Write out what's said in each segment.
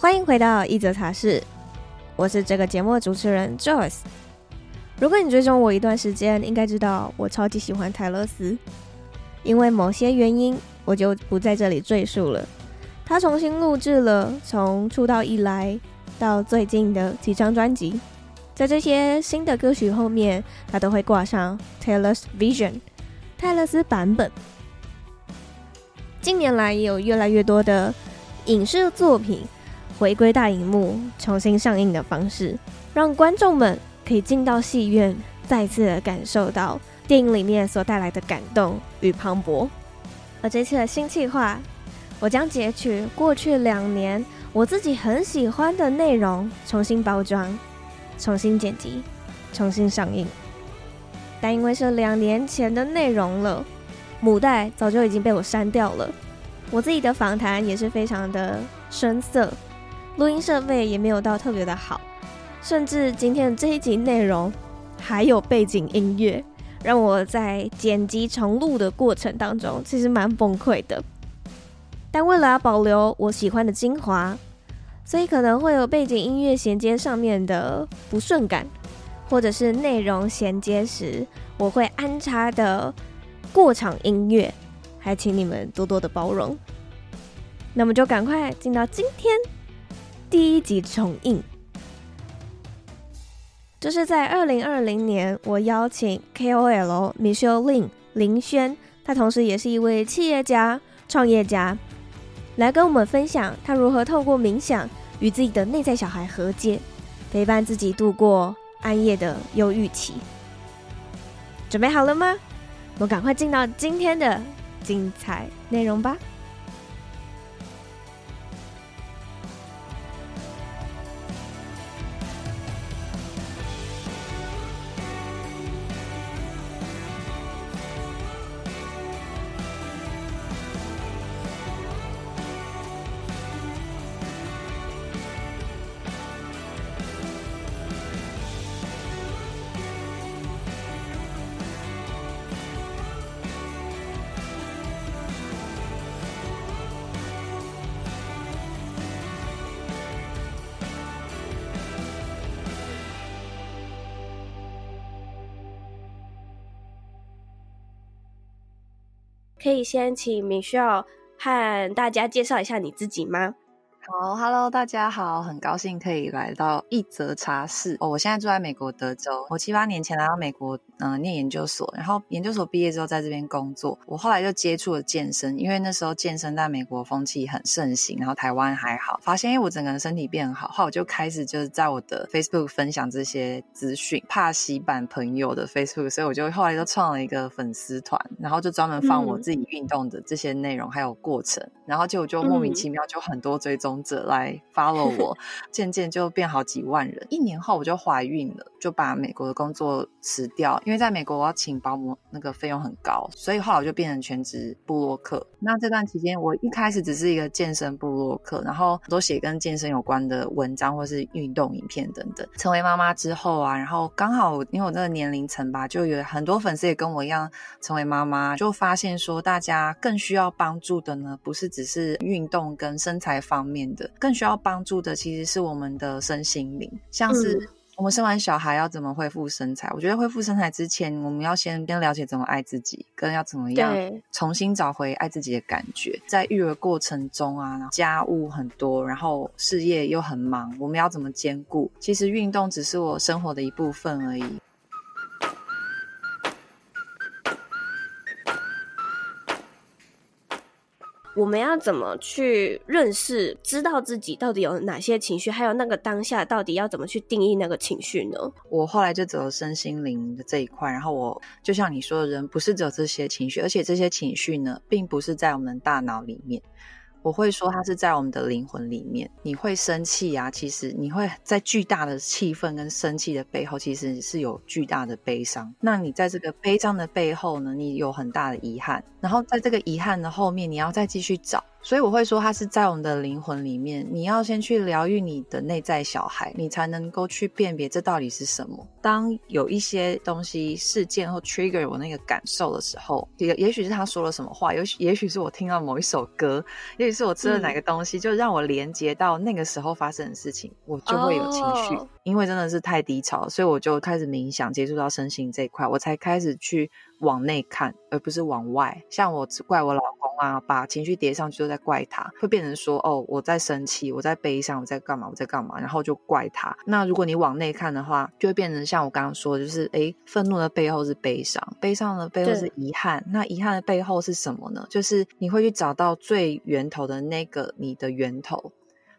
欢迎回到一则茶室，我是这个节目的主持人 Joyce。如果你追踪我一段时间，应该知道我超级喜欢泰勒斯。因为某些原因，我就不在这里赘述了。他重新录制了从出道以来到最近的几张专辑，在这些新的歌曲后面，他都会挂上 Taylor's Vision 泰勒斯版本。近年来，也有越来越多的影视作品。回归大荧幕重新上映的方式，让观众们可以进到戏院，再次的感受到电影里面所带来的感动与磅礴。而这次的新计划，我将截取过去两年我自己很喜欢的内容，重新包装、重新剪辑、重新上映。但因为是两年前的内容了，母带早就已经被我删掉了。我自己的访谈也是非常的生涩。录音设备也没有到特别的好，甚至今天的这一集内容还有背景音乐，让我在剪辑重录的过程当中其实蛮崩溃的。但为了要保留我喜欢的精华，所以可能会有背景音乐衔接上面的不顺感，或者是内容衔接时我会安插的过场音乐，还请你们多多的包容。那么就赶快进到今天。第一集重映，就是在二零二零年，我邀请 KOL Michelle Lin 林轩，他同时也是一位企业家、创业家，来跟我们分享他如何透过冥想与自己的内在小孩和解，陪伴自己度过暗夜的忧郁期。准备好了吗？我们赶快进到今天的精彩内容吧。可以先请 Michelle 和大家介绍一下你自己吗？好，Hello，大家好，很高兴可以来到一则茶室。哦，我现在住在美国德州。我七八年前来到美国，嗯、呃，念研究所，然后研究所毕业之后在这边工作。我后来就接触了健身，因为那时候健身在美国风气很盛行，然后台湾还好，发现因为我整个人身体变好，后来我就开始就是在我的 Facebook 分享这些资讯，怕洗版朋友的 Facebook，所以我就后来就创了一个粉丝团，然后就专门放我自己运动的这些内容、嗯、还有过程，然后结果就莫名其妙就很多追踪。者来 follow 我，渐渐就变好几万人。一年后我就怀孕了，就把美国的工作辞掉，因为在美国我要请保姆，那个费用很高，所以后来我就变成全职部落客。那这段期间，我一开始只是一个健身部落客，然后都写跟健身有关的文章或是运动影片等等。成为妈妈之后啊，然后刚好因为我这个年龄层吧，就有很多粉丝也跟我一样成为妈妈，就发现说大家更需要帮助的呢，不是只是运动跟身材方面的。更需要帮助的其实是我们的身心灵，像是我们生完小孩要怎么恢复身材？我觉得恢复身材之前，我们要先先了解怎么爱自己，跟要怎么样重新找回爱自己的感觉。在育儿过程中啊，家务很多，然后事业又很忙，我们要怎么兼顾？其实运动只是我生活的一部分而已。我们要怎么去认识、知道自己到底有哪些情绪，还有那个当下到底要怎么去定义那个情绪呢？我后来就走了身心灵的这一块，然后我就像你说的，人不是只有这些情绪，而且这些情绪呢，并不是在我们大脑里面。我会说，它是在我们的灵魂里面。你会生气啊，其实你会在巨大的气愤跟生气的背后，其实是有巨大的悲伤。那你在这个悲伤的背后呢，你有很大的遗憾。然后在这个遗憾的后面，你要再继续找，所以我会说，它是在我们的灵魂里面。你要先去疗愈你的内在小孩，你才能够去辨别这到底是什么。当有一些东西、事件或 trigger 我那个感受的时候，也也许是他说了什么话，也许也许是我听到某一首歌，也许是我吃了哪个东西，嗯、就让我连接到那个时候发生的事情，我就会有情绪。Oh. 因为真的是太低潮，所以我就开始冥想，接触到身心这一块，我才开始去往内看，而不是往外。像我只怪我老公啊，把情绪叠上去都在怪他，会变成说哦，我在生气，我在悲伤，我在干嘛，我在干嘛，然后就怪他。那如果你往内看的话，就会变成像我刚刚说的，就是诶，愤怒的背后是悲伤，悲伤的背后是遗憾。那遗憾的背后是什么呢？就是你会去找到最源头的那个你的源头。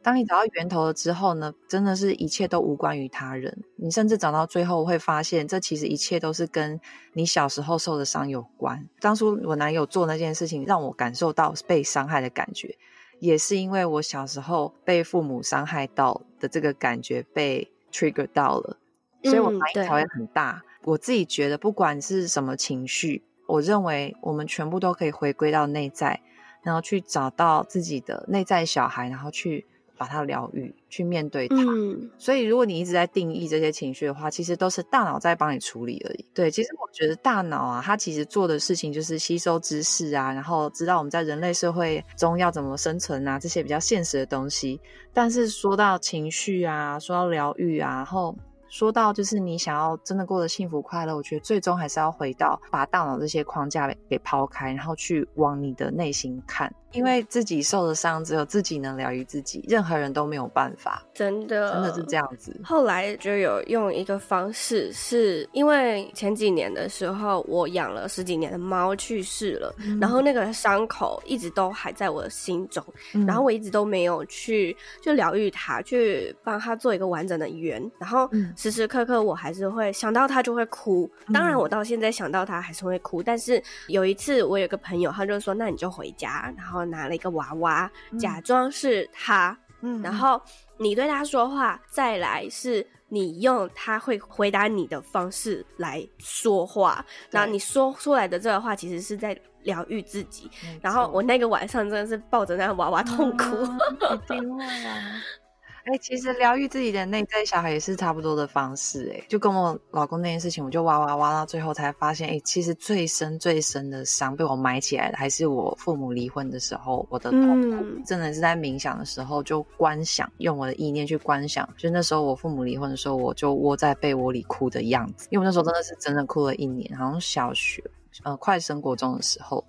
当你找到源头了之后呢，真的是一切都无关于他人。你甚至找到最后会发现，这其实一切都是跟你小时候受的伤有关。当初我男友做那件事情，让我感受到被伤害的感觉，也是因为我小时候被父母伤害到的这个感觉被 trigger 到了，所以我反应才会很大。嗯，我自己觉得，不管是什么情绪，我认为我们全部都可以回归到内在，然后去找到自己的内在小孩，然后去。把它疗愈，去面对它。嗯，所以如果你一直在定义这些情绪的话，其实都是大脑在帮你处理而已。对，其实我觉得大脑啊，它其实做的事情就是吸收知识啊，然后知道我们在人类社会中要怎么生存啊，这些比较现实的东西。但是说到情绪啊，说到疗愈啊，然后。说到就是你想要真的过得幸福快乐，我觉得最终还是要回到把大脑这些框架给抛开，然后去往你的内心看，因为自己受的伤只有自己能疗愈自己，任何人都没有办法。真的，真的是这样子。后来就有用一个方式，是因为前几年的时候我养了十几年的猫去世了，嗯、然后那个伤口一直都还在我的心中，嗯、然后我一直都没有去就疗愈它，去帮它做一个完整的圆，然后。嗯时时刻刻我还是会想到他就会哭，当然我到现在想到他还是会哭。嗯、但是有一次我有个朋友，他就说：“那你就回家，然后拿了一个娃娃，嗯、假装是他，嗯，然后你对他说话，再来是你用他会回答你的方式来说话，然后你说出来的这个话其实是在疗愈自己。然后我那个晚上真的是抱着那个娃娃痛哭，一定会啊。”哎、欸，其实疗愈自己的内在小孩也是差不多的方式。哎，就跟我老公那件事情，我就挖挖挖到最后才发现，哎、欸，其实最深最深的伤被我埋起来的，还是我父母离婚的时候，我的痛苦，嗯、真的是在冥想的时候就观想，用我的意念去观想，就那时候我父母离婚的时候，我就窝在被窝里哭的样子，因为我那时候真的是真的哭了一年，好像小学。呃，快升国中的时候，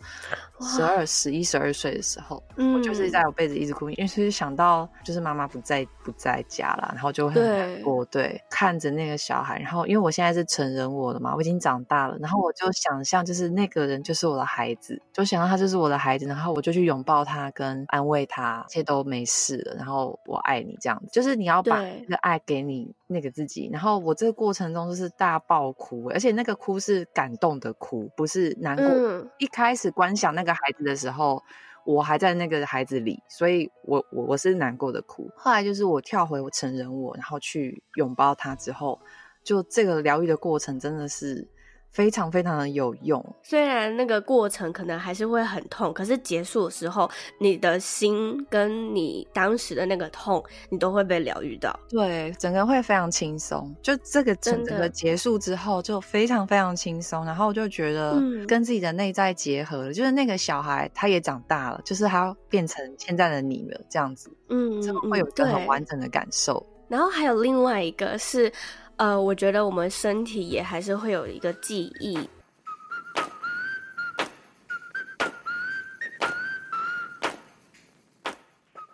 十二、十一、十二岁的时候，嗯，我就是在我被子一直哭，因为是想到就是妈妈不在不在家了，然后就很难过，对，对，看着那个小孩，然后因为我现在是成人我了嘛，我已经长大了，然后我就想象就是那个人就是我的孩子，就想到他就是我的孩子，然后我就去拥抱他跟安慰他，一切都没事了，然后我爱你这样子，就是你要把那个爱给你那个自己，然后我这个过程中就是大爆哭，而且那个哭是感动的哭，不是。是难过。嗯、一开始观想那个孩子的时候，我还在那个孩子里，所以我我我是难过的哭。后来就是我跳回我成人我，然后去拥抱他之后，就这个疗愈的过程真的是。非常非常的有用，虽然那个过程可能还是会很痛，可是结束的时候，你的心跟你当时的那个痛，你都会被疗愈到。对，整个会非常轻松。就这个整个结束之后，就非常非常轻松。然后我就觉得跟自己的内在结合了，嗯、就是那个小孩他也长大了，就是他变成现在的你了，这样子，嗯，就会有一个很完整的感受。然后还有另外一个是。呃，我觉得我们身体也还是会有一个记忆。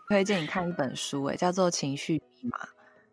推荐你看一本书，哎，叫做《情绪密码》，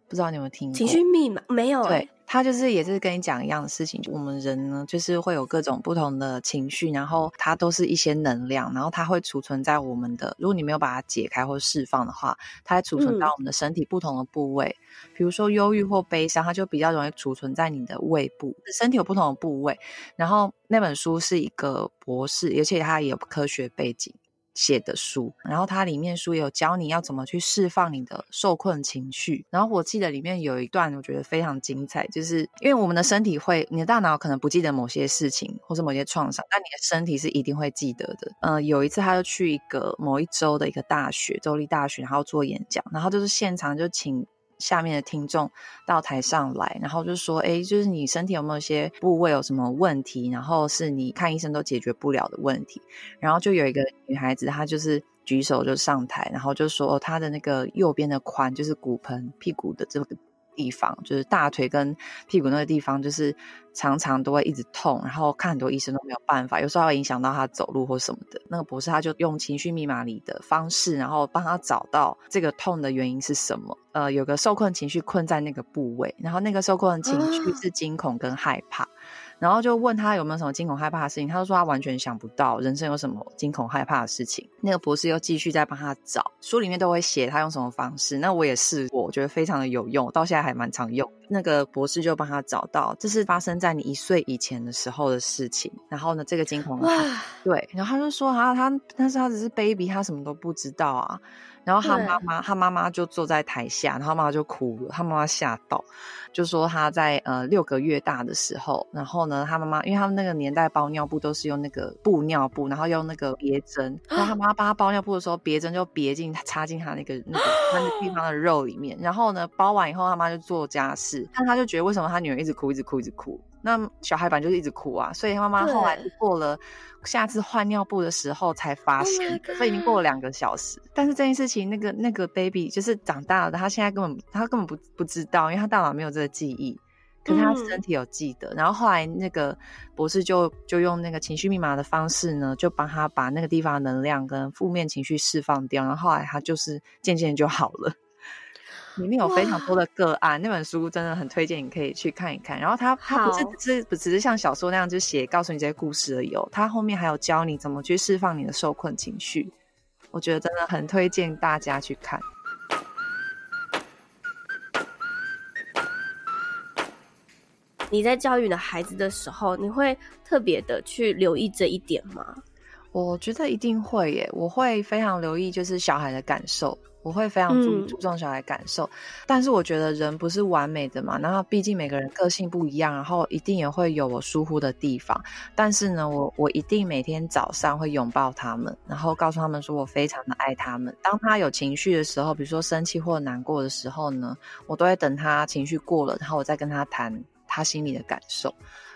不知道你有没有听过？情绪密码没有？对。他就是也是跟你讲一样的事情，我们人呢，就是会有各种不同的情绪，然后它都是一些能量，然后它会储存在我们的，如果你没有把它解开或释放的话，它会储存到我们的身体不同的部位，嗯、比如说忧郁或悲伤，它就比较容易储存在你的胃部。身体有不同的部位，然后那本书是一个博士，而且他也有科学背景。写的书，然后它里面书有教你要怎么去释放你的受困情绪。然后我记得里面有一段我觉得非常精彩，就是因为我们的身体会，你的大脑可能不记得某些事情或是某些创伤，但你的身体是一定会记得的。呃，有一次他就去一个某一周的一个大学，州立大学，然后做演讲，然后就是现场就请。下面的听众到台上来，然后就说：“哎，就是你身体有没有一些部位有什么问题？然后是你看医生都解决不了的问题。”然后就有一个女孩子，她就是举手就上台，然后就说：“她的那个右边的髋，就是骨盆、屁股的这个。”地方就是大腿跟屁股那个地方，就是常常都会一直痛，然后看很多医生都没有办法，有时候会影响到他走路或什么的。那个博士他就用情绪密码里的方式，然后帮他找到这个痛的原因是什么。呃，有个受困情绪困在那个部位，然后那个受困情绪是惊恐跟害怕。然后就问他有没有什么惊恐害怕的事情，他就说他完全想不到人生有什么惊恐害怕的事情。那个博士又继续在帮他找，书里面都会写他用什么方式。那我也试过，我觉得非常的有用，到现在还蛮常用。那个博士就帮他找到，这是发生在你一岁以前的时候的事情。然后呢，这个惊恐对，然后他就说啊他，但是他只是 baby，他什么都不知道啊。然后他妈妈，他妈妈就坐在台下，然后妈妈就哭了。他妈妈吓到，就说他在呃六个月大的时候，然后呢，他妈妈因为他们那个年代包尿布都是用那个布尿布，然后用那个别针，然后他妈妈帮他包尿布的时候，别针就别进插进他那个那个他那个地方的肉里面。然后呢，包完以后，他妈就做家事，但他就觉得为什么他女儿一直哭，一直哭，一直哭。那小孩本来就是一直哭啊，所以他妈妈后来过了下次换尿布的时候才发现，所以已经过了两个小时。但是这件事情，那个那个 baby 就是长大了，他现在根本他根本不不知道，因为他大脑没有这个记忆，可是他身体有记得。嗯、然后后来那个博士就就用那个情绪密码的方式呢，就帮他把那个地方的能量跟负面情绪释放掉，然后后来他就是渐渐就好了。里面有非常多的个案，那本书真的很推荐，你可以去看一看。然后它它不是只只是像小说那样就写告诉你这些故事而已哦，它后面还有教你怎么去释放你的受困情绪。我觉得真的很推荐大家去看。你在教育你的孩子的时候，你会特别的去留意这一点吗？我觉得一定会耶，我会非常留意，就是小孩的感受。我会非常注注重小孩感受，嗯，但是我觉得人不是完美的嘛，然后毕竟每个人个性不一样，然后一定也会有我疏忽的地方。但是呢，我我一定每天早上会拥抱他们，然后告诉他们说我非常的爱他们。当他有情绪的时候，比如说生气或难过的时候呢，我都会等他情绪过了，然后我再跟他谈他心里的感受。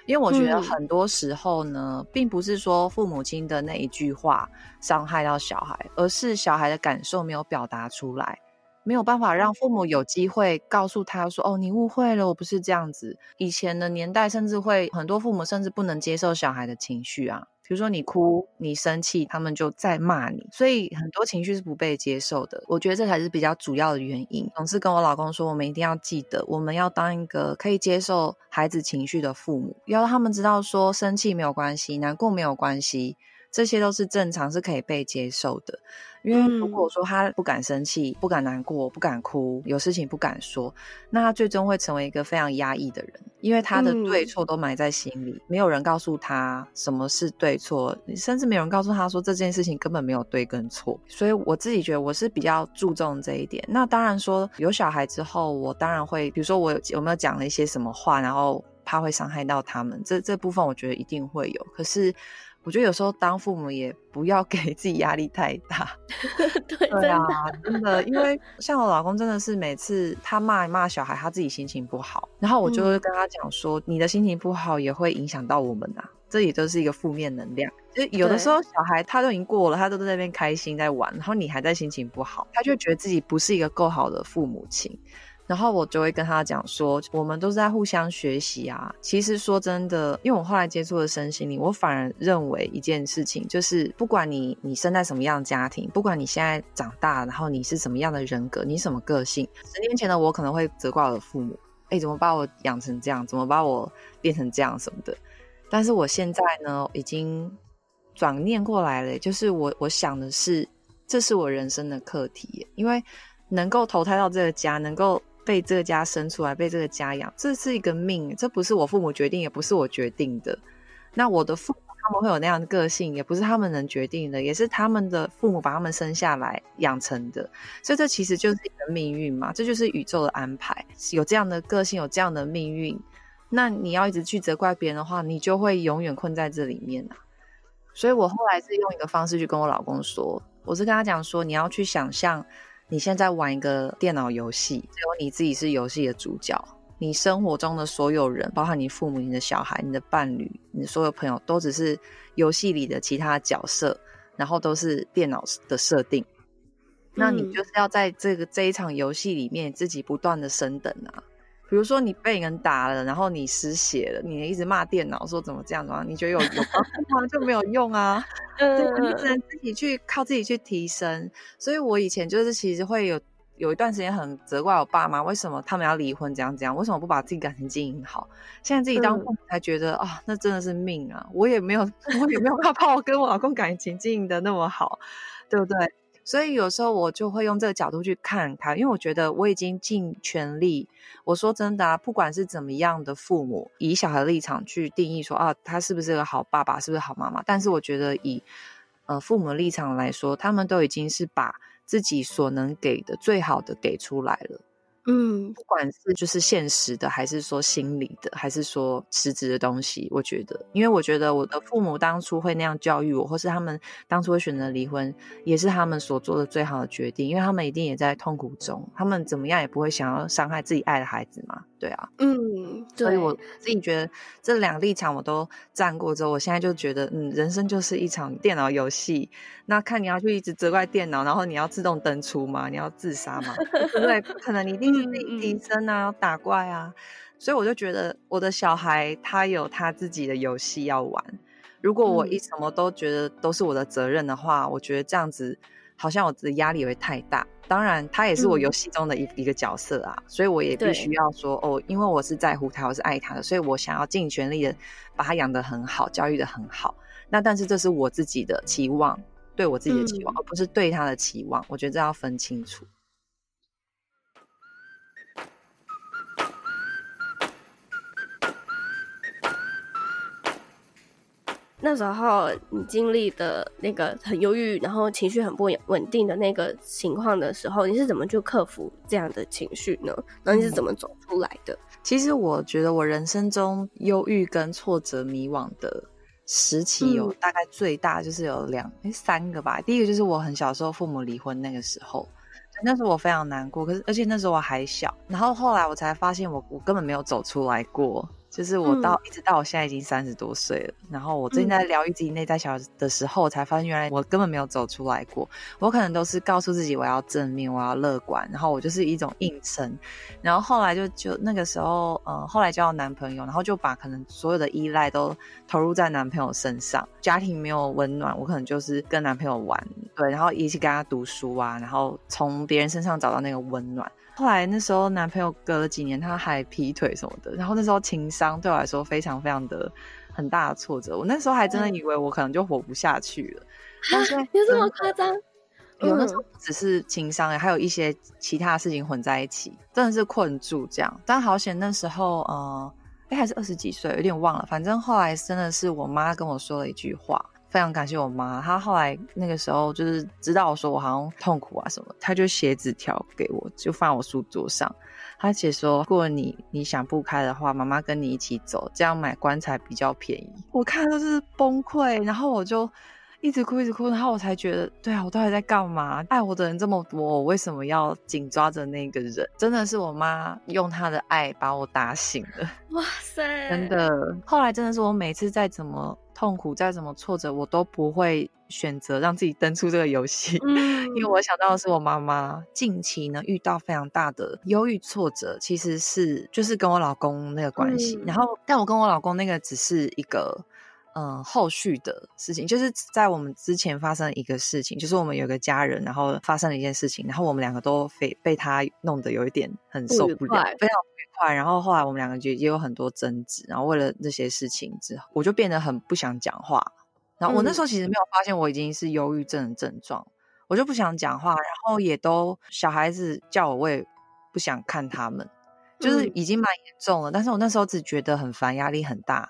因为我觉得很多时候呢，嗯，并不是说父母亲的那一句话伤害到小孩，而是小孩的感受没有表达出来，没有办法让父母有机会告诉他说：“哦，你误会了，我不是这样子。”以前的年代，甚至会很多父母甚至不能接受小孩的情绪啊。比如说你哭、你生气，他们就在骂你，所以很多情绪是不被接受的。我觉得这才是比较主要的原因。总是跟我老公说，我们一定要记得，我们要当一个可以接受孩子情绪的父母，要让他们知道说，生气没有关系，难过没有关系。这些都是正常，是可以被接受的。因为如果说他不敢生气、不敢难过、不敢哭，有事情不敢说，那他最终会成为一个非常压抑的人，因为他的对错都埋在心里，没有人告诉他什么是对错，甚至没有人告诉他说这件事情根本没有对跟错。所以我自己觉得我是比较注重这一点。那当然说有小孩之后，我当然会，比如说我有，有没有讲了一些什么话，然后怕会伤害到他们，这这部分我觉得一定会有。可是。我觉得有时候当父母也不要给自己压力太大。对，对啊，真的，因为像我老公真的是每次他骂一骂小孩，他自己心情不好，然后我就会跟他讲说，嗯，你的心情不好也会影响到我们啊，这也都是一个负面能量。就有的时候小孩他都已经过了，他都在那边开心在玩，然后你还在心情不好，他就觉得自己不是一个够好的父母亲。然后我就会跟他讲说，我们都是在互相学习啊。其实说真的，因为我后来接触了身心灵，我反而认为一件事情，就是不管你你生在什么样的家庭，不管你现在长大，然后你是什么样的人格，你什么个性，十年前的我可能会责怪我的父母，哎，怎么把我养成这样，怎么把我变成这样什么的。但是我现在呢，已经转念过来了，就是我我想的是，这是我人生的课题，因为能够投胎到这个家，能够。被这个家生出来，被这个家养，这是一个命，这不是我父母决定，也不是我决定的。那我的父母他们会有那样的个性，也不是他们能决定的，也是他们的父母把他们生下来养成的。所以这其实就是一个命运嘛，这就是宇宙的安排。有这样的个性，有这样的命运，那你要一直去责怪别人的话，你就会永远困在这里面啊。所以我后来是用一个方式去跟我老公说，我是跟他讲说，你要去想象你现在玩一个电脑游戏，只有你自己是游戏的主角。你生活中的所有人，包括你父母、你的小孩、你的伴侣、你的所有朋友，都只是游戏里的其他角色，然后都是电脑的设定。那你就是要在这个这一场游戏里面自己不断的升等啊。比如说你被人打了，然后你失血了，你一直骂电脑说怎么这样子啊？你觉得有有帮助吗？就没有用啊。嗯，你只能自己去靠自己去提升。所以我以前就是其实会有。有一段时间很责怪我爸妈，为什么他们要离婚？这样这样，为什么不把自己感情经营好？现在自己当父母才觉得啊、那真的是命啊！我也没有，我也没有办法把我跟我老公感情经营的那么好，对不对？所以有时候我就会用这个角度去看他，因为我觉得我已经尽全力。我说真的啊，不管是怎么样的父母，以小孩的立场去定义说啊，他是不是个好爸爸，是不是好妈妈？但是我觉得以呃父母的立场来说，他们都已经是把。自己所能给的最好的给出来了。嗯，不管是就是现实的，还是说心理的，还是说实质的东西，我觉得，因为我觉得我的父母当初会那样教育我，或是他们当初会选择离婚，也是他们所做的最好的决定，因为他们一定也在痛苦中，他们怎么样也不会想要伤害自己爱的孩子嘛，对啊，嗯，对，所以我自己觉得这两个立场我都站过之后，我现在就觉得，嗯，人生就是一场电脑游戏，那看你要去一直责怪电脑，然后你要自动登出吗？你要自杀吗？对不对？不可能，你一定。提升啊，打怪啊，所以我就觉得我的小孩他有他自己的游戏要玩。如果我一什么都觉得都是我的责任的话，嗯、我觉得这样子好像我的压力会太大。当然，他也是我游戏中的一、嗯、一个角色啊，所以我也必须要说哦，因为我是在乎他，我是爱他的，所以我想要尽全力的把他养得很好，教育的很好。那但是这是我自己的期望，对我自己的期望，嗯、而不是对他的期望。我觉得这要分清楚。那时候你经历的那个很忧郁，然后情绪很不稳定的那个情况的时候，你是怎么去克服这样的情绪呢？然后你是怎么走出来的？其实我觉得我人生中忧郁跟挫折、迷惘的时期有大概最大就是有两、诶三个吧。第一个就是我很小时候父母离婚那个时候，那时候我非常难过，可是而且那时候我还小，然后后来我才发现我我根本没有走出来过。就是我到、嗯、一直到我现在已经三十多岁了，然后我最近在疗愈自己内在小孩的时候，我才发现原来我根本没有走出来过。我可能都是告诉自己我要正面，我要乐观，然后我就是一种硬撑。然后后来就就那个时候，呃，后来交了男朋友，然后就把可能所有的依赖都投入在男朋友身上，家庭没有温暖，我可能就是跟男朋友玩，对，然后一起跟他读书啊，然后从别人身上找到那个温暖。后来那时候男朋友隔了几年，他还劈腿什么的，然后那时候情商对我来说非常非常的很大的挫折。我那时候还真的以为我可能就活不下去了。但是有这么夸张？有那时候不只是情伤，还有一些其他的事情混在一起，真的是困住这样。但好险那时候，呃，哎还是二十几岁，有点忘了。反正后来真的是我妈跟我说了一句话。非常感谢我妈，她后来那个时候就是知道我说我好像痛苦啊什么，她就写纸条给我，就放在我书桌上。她写说，如果你你想不开的话，妈妈跟你一起走，这样买棺材比较便宜。我看都是崩溃，然后我就一直哭一直哭，然后我才觉得，对啊，我到底在干嘛？爱我的人这么多，我为什么要紧抓着那个人？真的是我妈用她的爱把我打醒了。哇塞，真的。后来真的是我每次再怎么。痛苦再怎么挫折，我都不会选择让自己登出这个游戏，嗯、因为我想到的是我妈妈近期呢遇到非常大的忧郁挫折，其实是就是跟我老公那个关系。嗯、然后，但我跟我老公那个只是一个嗯、呃、后续的事情，就是在我们之前发生一个事情，就是我们有个家人，然后发生了一件事情，然后我们两个都被被他弄得有一点很受不了，非常愉快。然后后来我们两个就也有很多争执，然后为了这些事情之后，我就变得很不想讲话。然后我那时候其实没有发现我已经是忧郁症的症状，我就不想讲话，然后也都小孩子叫我，我也不想看他们，就是已经蛮严重了。但是我那时候只觉得很烦，压力很大。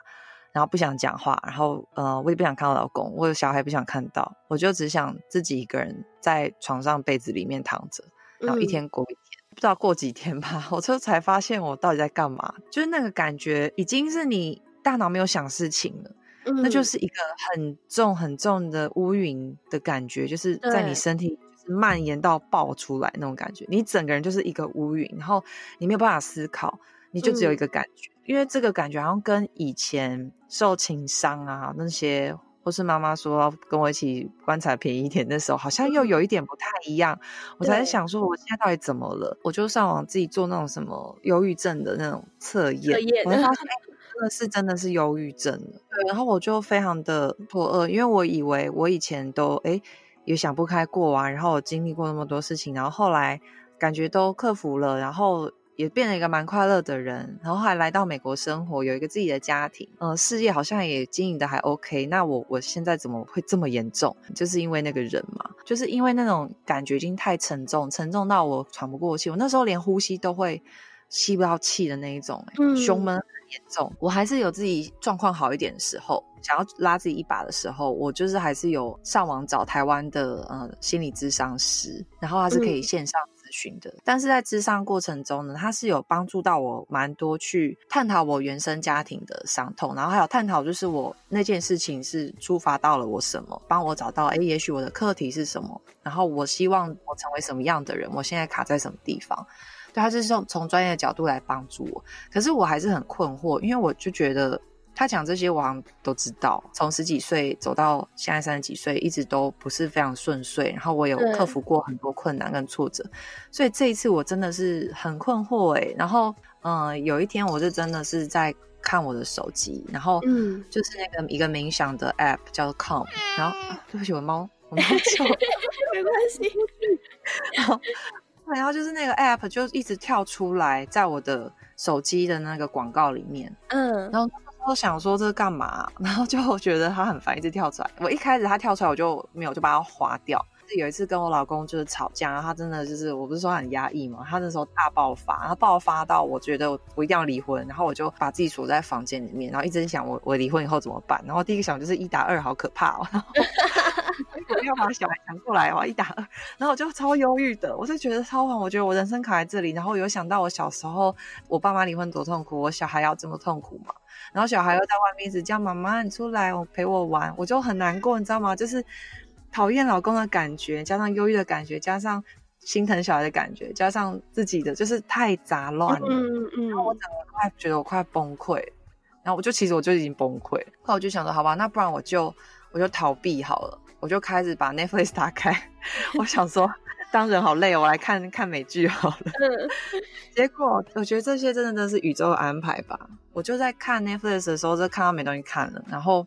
然后不想讲话，然后呃，我也不想看我老公，我有小孩不想看到，我就只想自己一个人在床上被子里面躺着，然后一天过一天，嗯、不知道过几天吧，我就才发现我到底在干嘛，就是那个感觉已经是你大脑没有想事情了，嗯、那就是一个很重很重的乌云的感觉，就是在你身体蔓延到爆出来那种感觉，你整个人就是一个乌云，然后你没有办法思考。你就只有一个感觉，嗯、因为这个感觉好像跟以前受情伤啊那些，或是妈妈说跟我一起棺材便宜一点的时候，好像又有一点不太一样。嗯、我才在想说，我现在到底怎么了？我就上网自己做那种什么忧郁症的那种测验，测验我才发现，哎，真的是真的是忧郁症。对，然后我就非常的错愕，因为我以为我以前都哎也想不开过啊，然后我经历过那么多事情，然后后来感觉都克服了，然后。也变了一个蛮快乐的人，然后还来到美国生活，有一个自己的家庭，呃，事业好像也经营的还 OK。那我我现在怎么会这么严重？就是因为那个人嘛，就是因为那种感觉已经太沉重，沉重到我喘不过气。我那时候连呼吸都会吸不到气的那一种，嗯，胸闷很严重。我还是有自己状况好一点的时候，想要拉自己一把的时候，我就是还是有上网找台湾的呃心理咨商师，然后他是可以线上。嗯寻的，但是在咨商过程中呢，他是有帮助到我蛮多，去探讨我原生家庭的伤痛，然后还有探讨就是我那件事情是触发到了我什么，帮我找到哎，也许我的课题是什么，然后我希望我成为什么样的人，我现在卡在什么地方，对，他就是从从专业的角度来帮助我，可是我还是很困惑，因为我就觉得。他讲这些我好像都知道，从十几岁走到现在三十几岁，一直都不是非常顺遂。然后我有克服过很多困难跟挫折，所以这一次我真的是很困惑哎。然后嗯、呃，有一天我就真的是在看我的手机，然后嗯，就是那个一个冥想的 app 叫做 Calm，然后、啊、对不起，我猫，我猫叫，没关系。然后然后就是那个 app 就一直跳出来，在我的手机的那个广告里面，嗯，然后。都想说这干嘛，然后就觉得他很烦，一直跳出来。我一开始他跳出来，我就没有，就把它划掉。有一次跟我老公就是吵架，然后他真的就是，我不是说很压抑嘛，他那时候大爆发，然后爆发到我觉得我，一定要离婚，然后我就把自己锁在房间里面，然后一直想我我离婚以后怎么办。然后第一个想就是一打二好可怕哦，然后我要把小孩抢过来，我一打二，然后我就超忧郁的，我就觉得超烦，我觉得我人生卡在这里，然后有想到我小时候我爸妈离婚多痛苦，我小孩要这么痛苦嘛。然后小孩又在外面一直叫妈妈，你出来，我陪我玩，我就很难过，你知道吗？就是讨厌老公的感觉，加上忧郁的感觉，加上心疼小孩的感觉，加上自己的，就是太杂乱了。嗯嗯。嗯，然后我整个快觉得我快崩溃，然后我就其实我就已经崩溃。后来我就想说，好吧，那不然我就我就逃避好了，我就开始把 Netflix 打开，我想说。当人好累哦，我来看 看美剧好了。嗯，结果我觉得这些真的都是宇宙的安排吧。我就在看 Netflix 的时候，就看到没东西看了，然后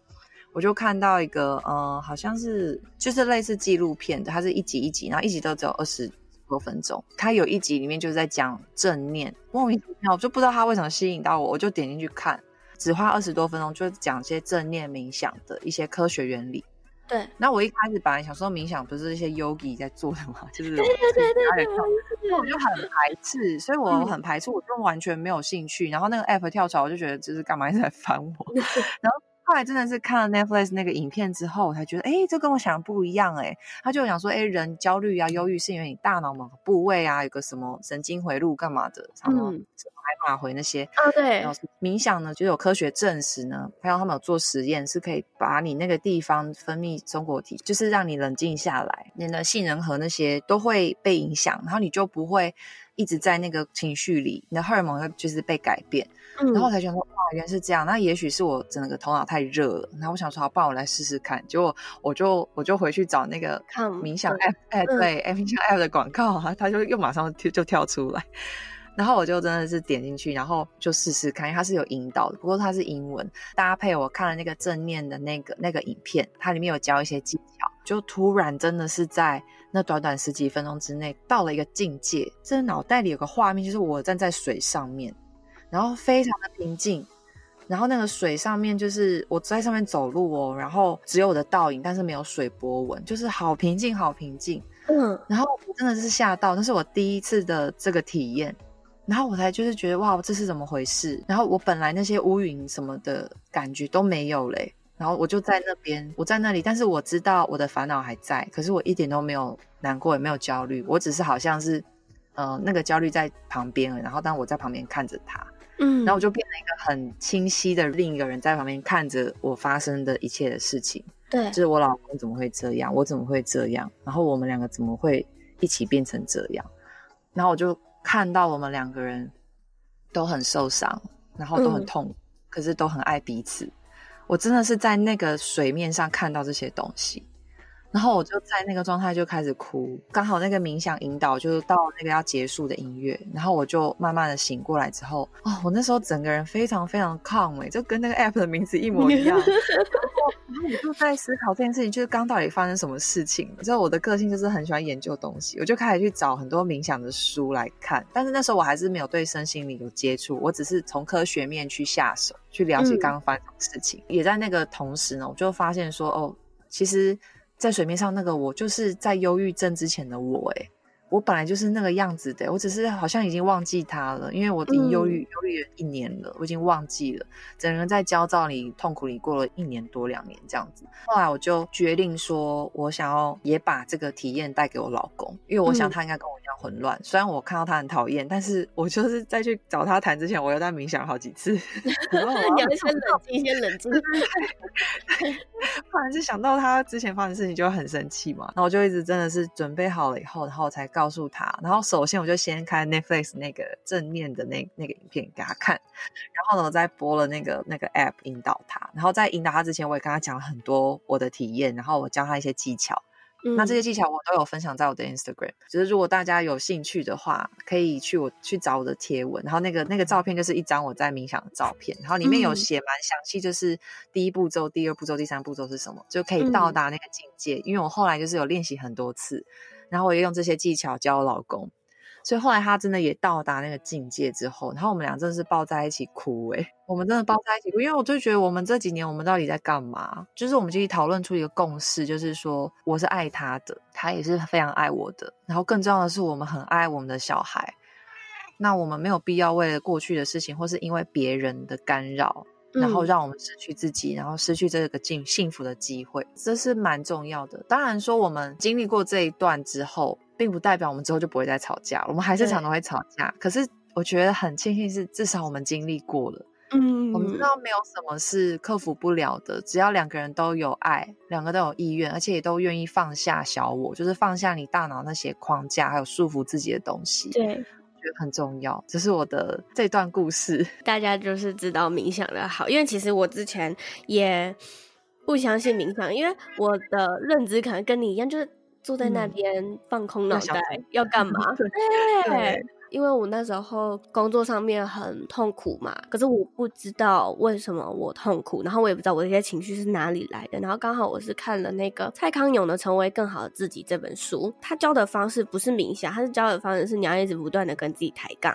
我就看到一个，呃，好像是就是类似纪录片的，它是一集一集，然后一集都只有二十多分钟。它有一集里面就是在讲正念，莫名其妙，我就不知道它为什么吸引到我，我就点进去看，只花二十多分钟，就讲一些正念冥想的一些科学原理。对，那我一开始本来想说冥想不是这些 yogi 在做的嘛，就是对对对对我就很排斥，所以我很排斥，我就完全没有兴趣。然后那个 app 跳槽，我就觉得就是干嘛一直在烦我。然后后来真的是看了 Netflix 那个影片之后，我才觉得，哎，这跟我想的不一样哎。他就想说，哎，人焦虑啊、忧郁是因为你大脑某个部位啊有个什么神经回路干嘛的，什么。马回那些啊，对，然后冥想呢，就有科学证实呢，还有他们有做实验，是可以把你那个地方分泌松果体，就是让你冷静下来，你的杏仁核那些都会被影响，然后你就不会一直在那个情绪里，你的荷尔蒙会就是被改变。嗯，然后我才想说哇，原来是这样，那也许是我整个头脑太热了，然后我想说，好，不然我来试试看，结果我就我就回去找那个冥想 app，哎，对，冥想 app 的广告啊，它就又马上就就跳出来。然后我就真的是点进去，然后就试试看，因为它是有引导的，不过它是英文搭配。我看了那个正念的那个那个影片，它里面有教一些技巧，就突然真的是在那短短十几分钟之内到了一个境界。这脑袋里有个画面，就是我站在水上面，然后非常的平静，然后那个水上面就是我在上面走路哦，然后只有我的倒影，但是没有水波纹，就是好平静，好平静。嗯，然后我真的是吓到，那是我第一次的这个体验。然后我才就是觉得哇，这是怎么回事？然后我本来那些乌云什么的感觉都没有嘞，然后我就在那边，我在那里，但是我知道我的烦恼还在，可是我一点都没有难过，也没有焦虑，我只是好像是，呃，那个焦虑在旁边，然后当我在旁边看着他，嗯，然后我就变成一个很清晰的另一个人在旁边看着我发生的一切的事情，对，就是我老公怎么会这样，我怎么会这样，然后我们两个怎么会一起变成这样，然后我就。看到我们两个人都很受伤，然后都很痛，嗯、可是都很爱彼此。我真的是在那个水面上看到这些东西。然后我就在那个状态就开始哭，刚好那个冥想引导就是到那个要结束的音乐，然后我就慢慢的醒过来之后，哦，我那时候整个人非常非常 calm 就跟那个 app 的名字一模一样。然后我就在思考这件事情，就是刚到底发生什么事情。之后我的个性就是很喜欢研究东西，我就开始去找很多冥想的书来看。但是那时候我还是没有对身心灵有接触，我只是从科学面去下手，去了解刚刚发生的事情。嗯、也在那个同时呢，我就发现说，哦，其实。在水面上那个我，就是在忧郁症之前的我，诶。我本来就是那个样子的，我只是好像已经忘记他了，因为我已经忧郁忧郁了一年了，我已经忘记了，整个人在焦躁里、痛苦里过了一年多两年这样子。后来我就决定说，我想要也把这个体验带给我老公，因为我想他应该跟我一样混乱。嗯、虽然我看到他很讨厌，但是我就是在去找他谈之前，我又在冥想好几次。你要先冷静，先冷静。不然是想到他之前发生的事情就会很生气嘛。然后我就一直真的是准备好了以后，然后才告诉他。然后首先我就先开 Netflix 那个正面的那那个影片给他看，然后呢我再播了那个那个 App 引导他。然后在引导他之前，我也跟他讲了很多我的体验，然后我教他一些技巧。嗯、那这些技巧我都有分享在我的 Instagram，就是如果大家有兴趣的话，可以去我去找我的贴文，然后那个那个照片就是一张我在冥想的照片，然后里面有写蛮详细，就是第一步骤、第二步骤、第三步骤是什么，就可以到达那个境界。嗯、因为我后来就是有练习很多次，然后我也用这些技巧教我老公。所以后来他真的也到达那个境界之后，然后我们俩真的是抱在一起哭诶、我们真的抱在一起哭，因为我就觉得我们这几年我们到底在干嘛？就是我们就一起讨论出一个共识，就是说我是爱他的，他也是非常爱我的，然后更重要的是我们很爱我们的小孩，那我们没有必要为了过去的事情或是因为别人的干扰，然后让我们失去自己，然后失去这个幸幸福的机会，这是蛮重要的。当然说我们经历过这一段之后。并不代表我们之后就不会再吵架，我们还是常常会吵架。可是我觉得很庆幸是，至少我们经历过了。嗯，我们知道没有什么是克服不了的，只要两个人都有爱，两个都有意愿，而且也都愿意放下小我，就是放下你大脑那些框架，还有束缚自己的东西。对，我觉得很重要。这是我的这段故事，大家就是知道冥想的好，因为其实我之前也不相信冥想，因为我的认知可能跟你一样，就是。坐在那边放空脑袋、嗯、要干嘛？对，对，因为我那时候工作上面很痛苦嘛，可是我不知道为什么我痛苦，然后我也不知道我这些情绪是哪里来的。然后刚好我是看了那个蔡康永的《成为更好的自己》这本书，他教的方式不是冥想，他是教的方式是你要一直不断的跟自己抬杠。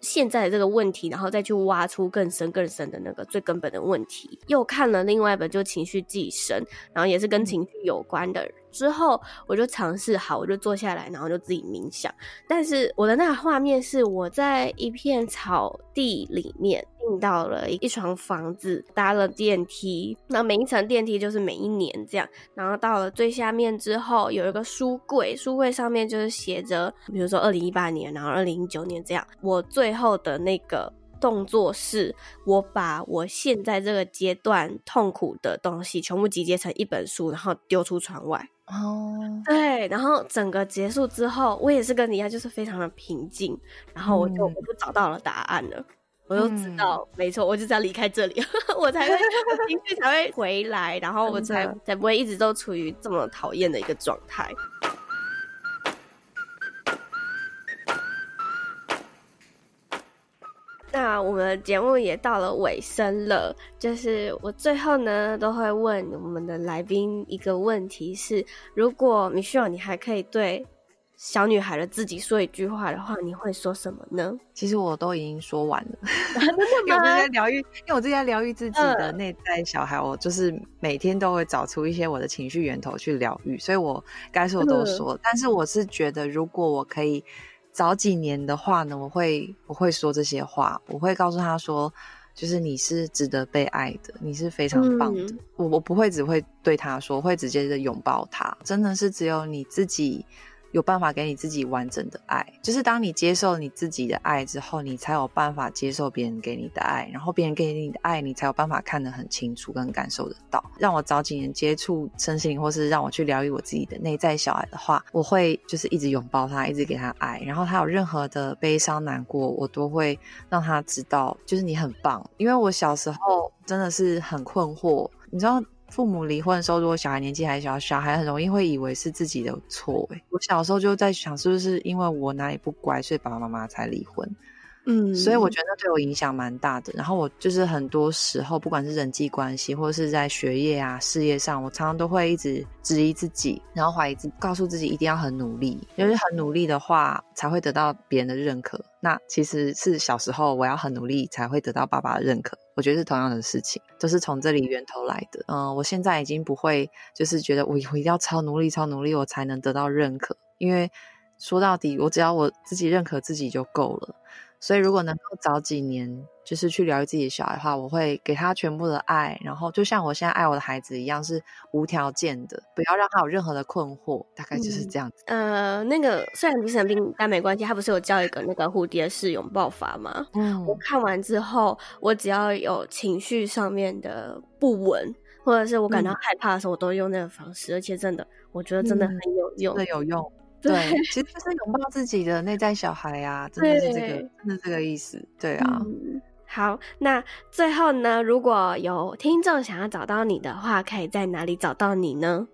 现在的这个问题，然后再去挖出更深更深的那个最根本的问题。又看了另外一本，就情绪寄生，然后也是跟情绪有关的。之后我就尝试好，我就坐下来，然后就自己冥想。但是我的那个画面是我在一片草地里面进到了一床房子，搭了电梯。那每一层电梯就是每一年这样，然后到了最下面之后，有一个书柜，书柜上面就是写着，比如说二零一八年，然后二零一九年这样。我最后的那个动作是，我把我现在这个阶段痛苦的东西全部集结成一本书，然后丢出窗外。哦，oh. 对，然后整个结束之后，我也是跟你一样，就是非常的平静，然后我就、嗯、我就找到了答案了，我就知道，嗯、没错，我就是要离开这里，我才会我情绪才会回来，然后我才才不会一直都处于这么讨厌的一个状态。那我们的节目也到了尾声了，就是我最后呢都会问我们的来宾一个问题是：如果 Michelle 你还可以对小女孩的自己说一句话的话，你会说什么呢？其实我都已经说完了，因为我在疗愈，因为我自己在疗愈自己的内在小孩，我就是每天都会找出一些我的情绪源头去疗愈，所以我该说的都说。但是我是觉得，如果我可以。早几年的话呢，我会我会说这些话，我会告诉他说，就是你是值得被爱的，你是非常棒的。嗯、我我不会只会对他说，我会直接的拥抱他，真的是只有你自己。有办法给你自己完整的爱，就是当你接受你自己的爱之后，你才有办法接受别人给你的爱，然后别人给你的爱，你才有办法看得很清楚跟感受得到。让我早几年接触身心灵，或是让我去疗愈我自己的内在小孩的话，我会就是一直拥抱他，一直给他爱，然后他有任何的悲伤难过，我都会让他知道，就是你很棒。因为我小时候真的是很困惑，你知道。父母离婚的时候，如果小孩年纪还小，小孩很容易会以为是自己的错。哎，我小时候就在想，是不是因为我哪里不乖，所以爸爸妈妈才离婚？嗯，所以我觉得对我影响蛮大的。然后我就是很多时候，不管是人际关系，或者是在学业啊、事业上，我常常都会一直质疑自己，然后怀疑自己，告诉自己一定要很努力，就是很努力的话才会得到别人的认可。那其实是小时候我要很努力才会得到爸爸的认可。我觉得是同样的事情，都是从这里源头来的。嗯，我现在已经不会，就是觉得我我一定要超努力、超努力，我才能得到认可。因为说到底，我只要我自己认可自己就够了。所以，如果能够早几年就是去疗愈自己的小孩的话，我会给他全部的爱，然后就像我现在爱我的孩子一样，是无条件的，不要让他有任何的困惑，大概就是这样子。嗯、呃，那个虽然不是生病，但没关系。他不是有教一个那个蝴蝶式拥抱法吗？嗯，我看完之后，我只要有情绪上面的不稳，或者是我感到害怕的时候，嗯、我都用那个方式，而且真的，我觉得真的很有用，真的有用。对，其实就是拥抱自己的内在小孩呀、啊，真的是这个，真的是这个意思。对啊、嗯，好，那最后呢，如果有听众想要找到你的话，可以在哪里找到你呢？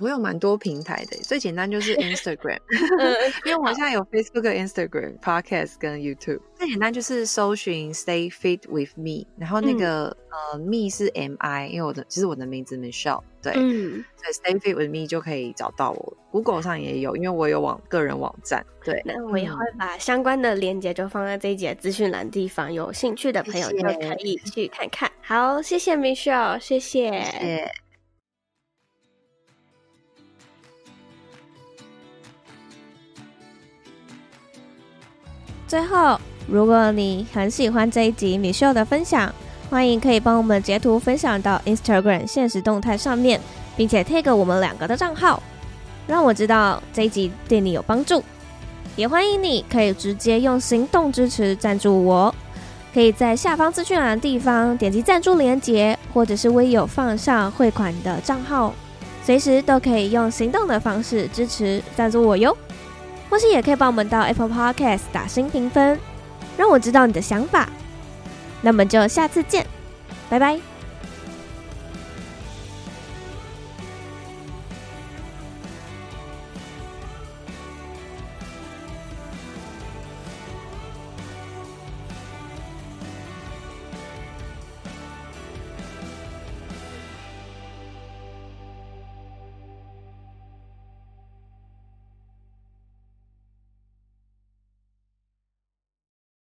我有蛮多平台的，最简单就是 Instagram，因为我现在有 Facebook、Instagram、Podcast 跟 YouTube。最简单就是搜寻 Stay Fit with Me，然后那个、嗯、呃 Me 是 M I，因为我的其实我的名字 Michelle，对，嗯，所以 Stay Fit with Me 就可以找到我。Google 上也有，因为我有网个人网站，对。那我也会把相关的链接就放在这一节资讯栏地方，有兴趣的朋友就可以去看看。好，谢谢 Michelle，谢谢。谢谢最后，如果你很喜欢这一集米秀的分享，欢迎可以帮我们截图分享到 Instagram 现实动态上面，并且 tag 我们两个的账号，让我知道这一集对你有帮助。也欢迎你可以直接用行动支持赞助我，可以在下方资讯栏的地方点击赞助连接，或者是微有放上汇款的账号，随时都可以用行动的方式支持赞助我哟。同时也可以帮我们到 Apple Podcast 打星评分，让我知道你的想法。那么就下次见，拜拜。